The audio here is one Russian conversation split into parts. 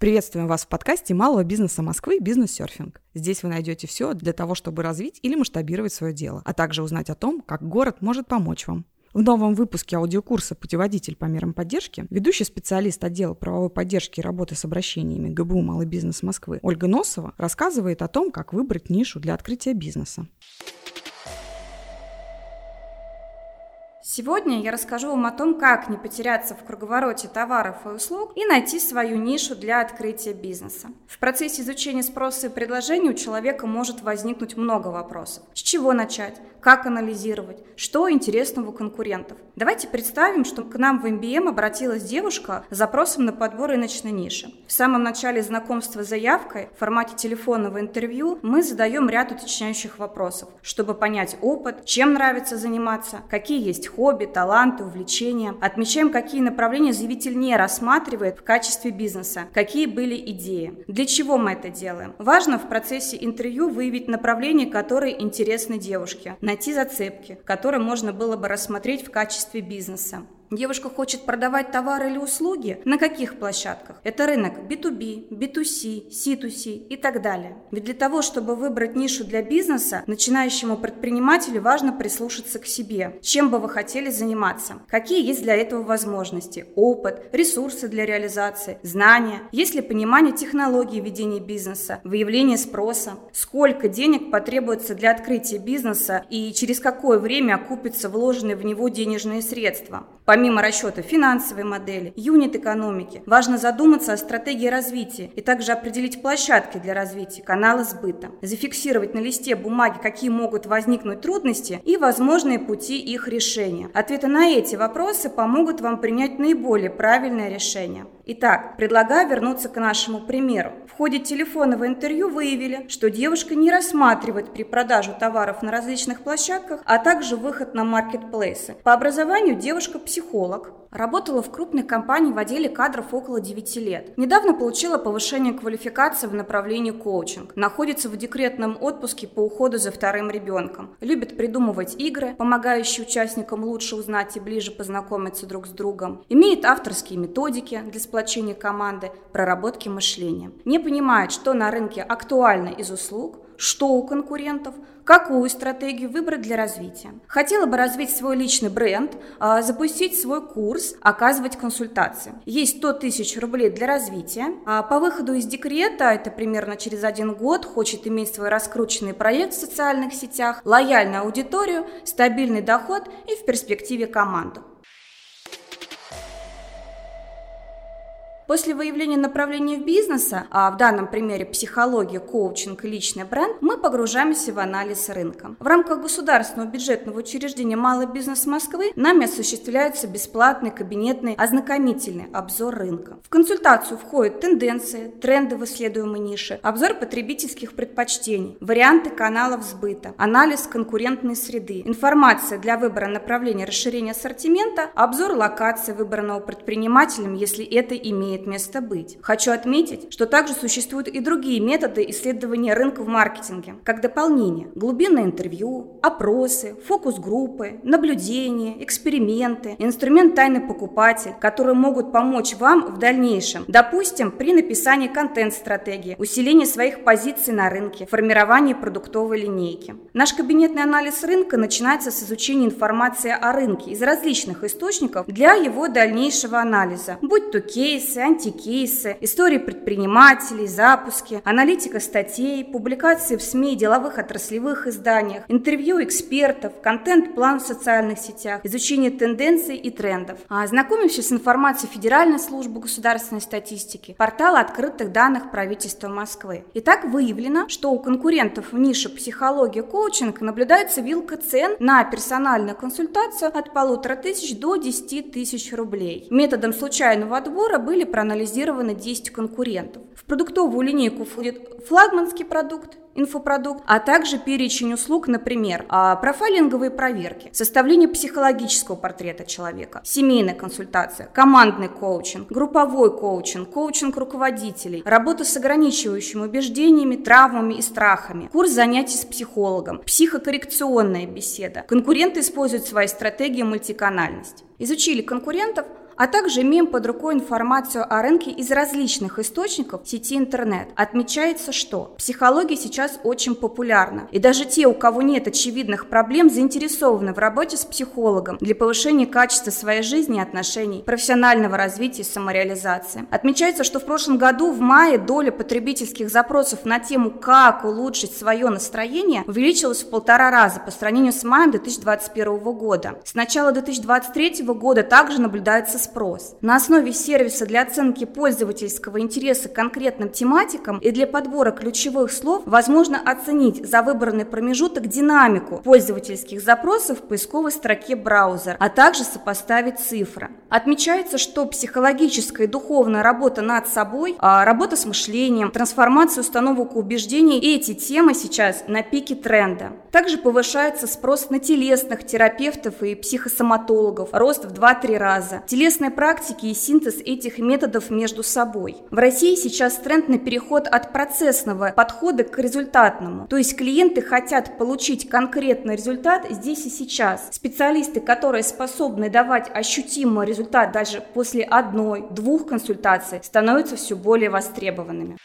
Приветствуем вас в подкасте малого бизнеса Москвы «Бизнес-серфинг». Здесь вы найдете все для того, чтобы развить или масштабировать свое дело, а также узнать о том, как город может помочь вам. В новом выпуске аудиокурса «Путеводитель по мерам поддержки» ведущий специалист отдела правовой поддержки и работы с обращениями ГБУ «Малый бизнес Москвы» Ольга Носова рассказывает о том, как выбрать нишу для открытия бизнеса. Сегодня я расскажу вам о том, как не потеряться в круговороте товаров и услуг и найти свою нишу для открытия бизнеса. В процессе изучения спроса и предложений у человека может возникнуть много вопросов. С чего начать? Как анализировать? Что интересного у конкурентов? Давайте представим, что к нам в MBM обратилась девушка с запросом на подбор рыночной ниши. В самом начале знакомства с заявкой в формате телефонного интервью мы задаем ряд уточняющих вопросов, чтобы понять опыт, чем нравится заниматься, какие есть хобби, таланты, увлечения. Отмечаем, какие направления заявитель не рассматривает в качестве бизнеса, какие были идеи. Для чего мы это делаем? Важно в процессе интервью выявить направления, которые интересны девушке, найти зацепки, которые можно было бы рассмотреть в качестве бизнеса. Девушка хочет продавать товары или услуги? На каких площадках? Это рынок B2B, B2C, C2C и так далее. Ведь для того, чтобы выбрать нишу для бизнеса, начинающему предпринимателю важно прислушаться к себе. Чем бы вы хотели заниматься? Какие есть для этого возможности? Опыт, ресурсы для реализации, знания? Есть ли понимание технологий ведения бизнеса, выявление спроса? Сколько денег потребуется для открытия бизнеса и через какое время окупятся вложенные в него денежные средства? Помимо расчета финансовой модели, юнит-экономики, важно задуматься о стратегии развития и также определить площадки для развития, каналы сбыта, зафиксировать на листе бумаги, какие могут возникнуть трудности и возможные пути их решения. Ответы на эти вопросы помогут вам принять наиболее правильное решение. Итак, предлагаю вернуться к нашему примеру. В ходе телефонного интервью выявили, что девушка не рассматривает при продаже товаров на различных площадках, а также выход на маркетплейсы. По образованию девушка психолог, работала в крупной компании в отделе кадров около 9 лет. Недавно получила повышение квалификации в направлении коучинг. Находится в декретном отпуске по уходу за вторым ребенком. Любит придумывать игры, помогающие участникам лучше узнать и ближе познакомиться друг с другом. Имеет авторские методики для сплочения сплочения команды, проработки мышления. Не понимает, что на рынке актуально из услуг, что у конкурентов, какую стратегию выбрать для развития. Хотела бы развить свой личный бренд, а, запустить свой курс, оказывать консультации. Есть 100 тысяч рублей для развития. А по выходу из декрета, это примерно через один год, хочет иметь свой раскрученный проект в социальных сетях, лояльную аудиторию, стабильный доход и в перспективе команду. После выявления направления бизнеса, а в данном примере психология, коучинг и личный бренд, мы погружаемся в анализ рынка. В рамках государственного бюджетного учреждения «Малый бизнес Москвы» нами осуществляется бесплатный кабинетный ознакомительный обзор рынка. В консультацию входят тенденции, тренды в исследуемой нише, обзор потребительских предпочтений, варианты каналов сбыта, анализ конкурентной среды, информация для выбора направления расширения ассортимента, обзор локации выбранного предпринимателем, если это имеет имеет место быть. Хочу отметить, что также существуют и другие методы исследования рынка в маркетинге, как дополнение. Глубинное интервью, опросы, фокус-группы, наблюдения, эксперименты, инструмент тайный покупатель, которые могут помочь вам в дальнейшем. Допустим, при написании контент-стратегии, усилении своих позиций на рынке, формировании продуктовой линейки. Наш кабинетный анализ рынка начинается с изучения информации о рынке из различных источников для его дальнейшего анализа, будь то кейсы, антикейсы, истории предпринимателей, запуски, аналитика статей, публикации в СМИ, деловых отраслевых изданиях, интервью экспертов, контент-план в социальных сетях, изучение тенденций и трендов. А ознакомившись с информацией Федеральной службы государственной статистики, портала открытых данных правительства Москвы. Итак, выявлено, что у конкурентов в нише психология коучинг наблюдается вилка цен на персональную консультацию от полутора тысяч до 10 тысяч рублей. Методом случайного отбора были проанализированы 10 конкурентов. В продуктовую линейку входит флагманский продукт, инфопродукт, а также перечень услуг, например, а, профайлинговые проверки, составление психологического портрета человека, семейная консультация, командный коучинг, групповой коучинг, коучинг руководителей, работа с ограничивающими убеждениями, травмами и страхами, курс занятий с психологом, психокоррекционная беседа. Конкуренты используют свои стратегии мультиканальность. Изучили конкурентов, а также имеем под рукой информацию о рынке из различных источников сети интернет. Отмечается, что психология сейчас очень популярна, и даже те, у кого нет очевидных проблем, заинтересованы в работе с психологом для повышения качества своей жизни и отношений, профессионального развития и самореализации. Отмечается, что в прошлом году в мае доля потребительских запросов на тему «как улучшить свое настроение» увеличилась в полтора раза по сравнению с маем 2021 года. С начала 2023 года также наблюдается спрос. На основе сервиса для оценки пользовательского интереса к конкретным тематикам и для подбора ключевых слов возможно оценить за выбранный промежуток динамику пользовательских запросов в поисковой строке браузера, а также сопоставить цифры. Отмечается, что психологическая и духовная работа над собой, а, работа с мышлением, трансформация установок убеждений – эти темы сейчас на пике тренда. Также повышается спрос на телесных терапевтов и психосоматологов, рост в 2-3 раза. Телесные практики и синтез этих методов между собой. В России сейчас тренд на переход от процессного подхода к результатному. То есть клиенты хотят получить конкретный результат здесь и сейчас. Специалисты, которые способны давать ощутимый результат даже после одной-двух консультаций, становятся все более востребованными.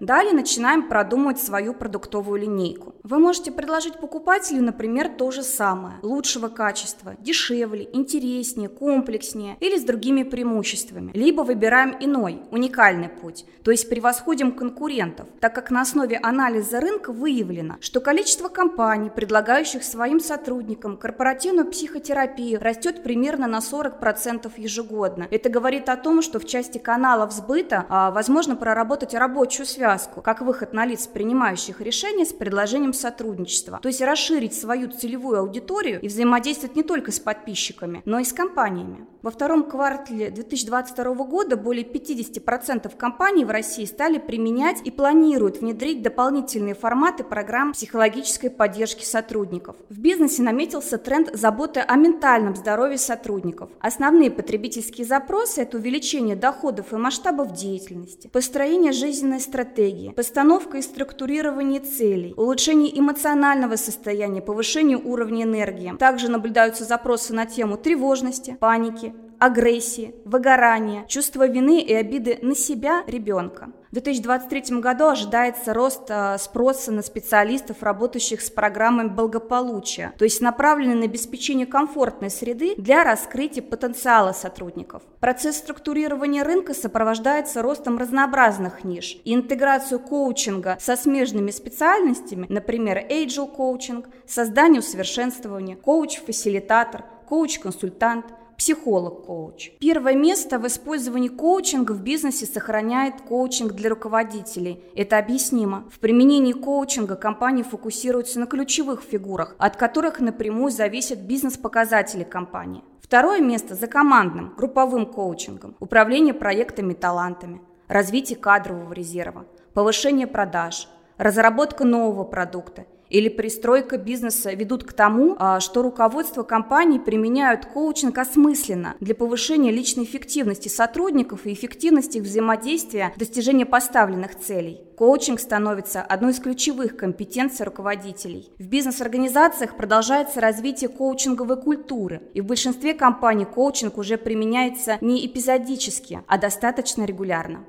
Далее начинаем продумывать свою продуктовую линейку. Вы можете предложить покупателю, например, то же самое, лучшего качества, дешевле, интереснее, комплекснее или с другими преимуществами. Либо выбираем иной, уникальный путь, то есть превосходим конкурентов, так как на основе анализа рынка выявлено, что количество компаний, предлагающих своим сотрудникам корпоративную психотерапию, растет примерно на 40% ежегодно. Это говорит о том, что в части каналов сбыта а, возможно проработать рабочую связь связку, как выход на лиц, принимающих решения с предложением сотрудничества. То есть расширить свою целевую аудиторию и взаимодействовать не только с подписчиками, но и с компаниями. Во втором квартале 2022 года более 50% компаний в России стали применять и планируют внедрить дополнительные форматы программ психологической поддержки сотрудников. В бизнесе наметился тренд заботы о ментальном здоровье сотрудников. Основные потребительские запросы – это увеличение доходов и масштабов деятельности, построение жизненной стратегии, постановка и структурирование целей, улучшение эмоционального состояния, повышение уровня энергии. Также наблюдаются запросы на тему тревожности, паники, агрессии, выгорания, чувства вины и обиды на себя ребенка. В 2023 году ожидается рост э, спроса на специалистов, работающих с программой благополучия, то есть направленный на обеспечение комфортной среды для раскрытия потенциала сотрудников. Процесс структурирования рынка сопровождается ростом разнообразных ниш и интеграцию коучинга со смежными специальностями, например, agile коучинг, создание усовершенствования, коуч-фасилитатор, коуч-консультант – психолог-коуч. Первое место в использовании коучинга в бизнесе сохраняет коучинг для руководителей. Это объяснимо. В применении коучинга компании фокусируются на ключевых фигурах, от которых напрямую зависят бизнес-показатели компании. Второе место за командным, групповым коучингом, управление проектами талантами, развитие кадрового резерва, повышение продаж, разработка нового продукта – или пристройка бизнеса ведут к тому, а, что руководство компаний применяют коучинг осмысленно для повышения личной эффективности сотрудников и эффективности их взаимодействия достижения поставленных целей. Коучинг становится одной из ключевых компетенций руководителей. В бизнес-организациях продолжается развитие коучинговой культуры, и в большинстве компаний коучинг уже применяется не эпизодически, а достаточно регулярно.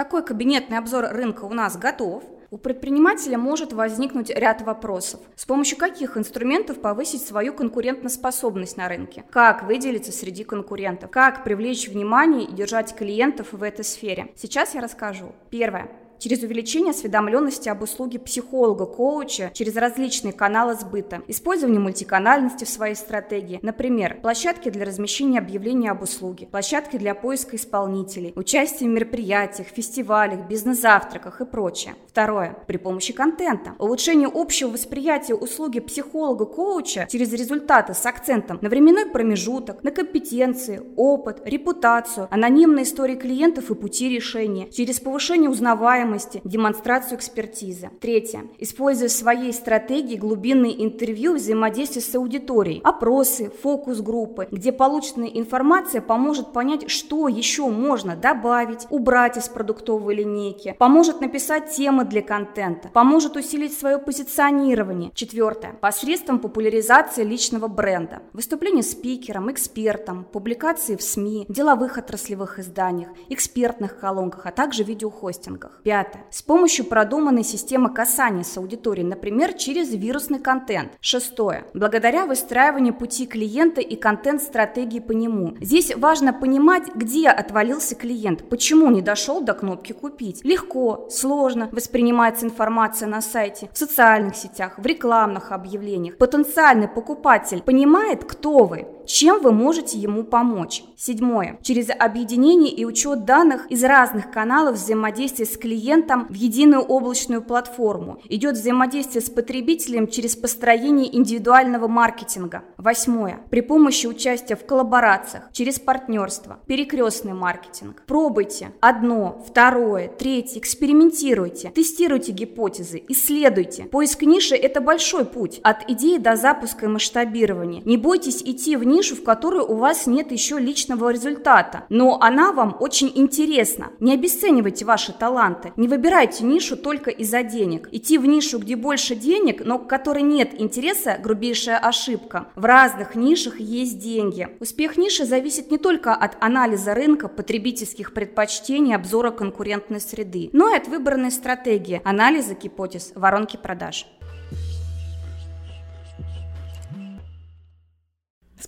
Такой кабинетный обзор рынка у нас готов. У предпринимателя может возникнуть ряд вопросов. С помощью каких инструментов повысить свою конкурентоспособность на рынке? Как выделиться среди конкурентов? Как привлечь внимание и держать клиентов в этой сфере? Сейчас я расскажу. Первое через увеличение осведомленности об услуге психолога-коуча через различные каналы сбыта, использование мультиканальности в своей стратегии, например, площадки для размещения объявлений об услуге, площадки для поиска исполнителей, участие в мероприятиях, фестивалях, бизнес-завтраках и прочее. Второе. При помощи контента. Улучшение общего восприятия услуги психолога-коуча через результаты с акцентом на временной промежуток, на компетенции, опыт, репутацию, анонимные истории клиентов и пути решения, через повышение узнаваемости узнаваемости, демонстрацию экспертизы. Третье. Используя в своей стратегии глубинные интервью взаимодействие с аудиторией, опросы, фокус-группы, где полученная информация поможет понять, что еще можно добавить, убрать из продуктовой линейки, поможет написать темы для контента, поможет усилить свое позиционирование. Четвертое. Посредством популяризации личного бренда. Выступление спикером, экспертом, публикации в СМИ, деловых отраслевых изданиях, экспертных колонках, а также видеохостингах. Пятое. С помощью продуманной системы касания с аудиторией, например, через вирусный контент. Шестое. Благодаря выстраиванию пути клиента и контент-стратегии по нему. Здесь важно понимать, где отвалился клиент, почему не дошел до кнопки «Купить». Легко, сложно воспринимается информация на сайте, в социальных сетях, в рекламных объявлениях. Потенциальный покупатель понимает, кто вы, чем вы можете ему помочь. Седьмое. Через объединение и учет данных из разных каналов взаимодействия с клиентом в единую облачную платформу. Идет взаимодействие с потребителем через построение индивидуального маркетинга. Восьмое. При помощи участия в коллаборациях, через партнерство, перекрестный маркетинг. Пробуйте одно, второе, третье, экспериментируйте, тестируйте гипотезы, исследуйте. Поиск ниши – это большой путь от идеи до запуска и масштабирования. Не бойтесь идти в нишу, в которой у вас нет еще личного результата, но она вам очень интересна. Не обесценивайте ваши таланты, не выбирайте нишу только из-за денег. Идти в нишу, где больше денег, но к которой нет интереса – грубейшая ошибка. В разных нишах есть деньги. Успех ниши зависит не только от анализа рынка, потребительских предпочтений, обзора конкурентной среды, но и от выбранной стратегии, анализа гипотез, воронки продаж.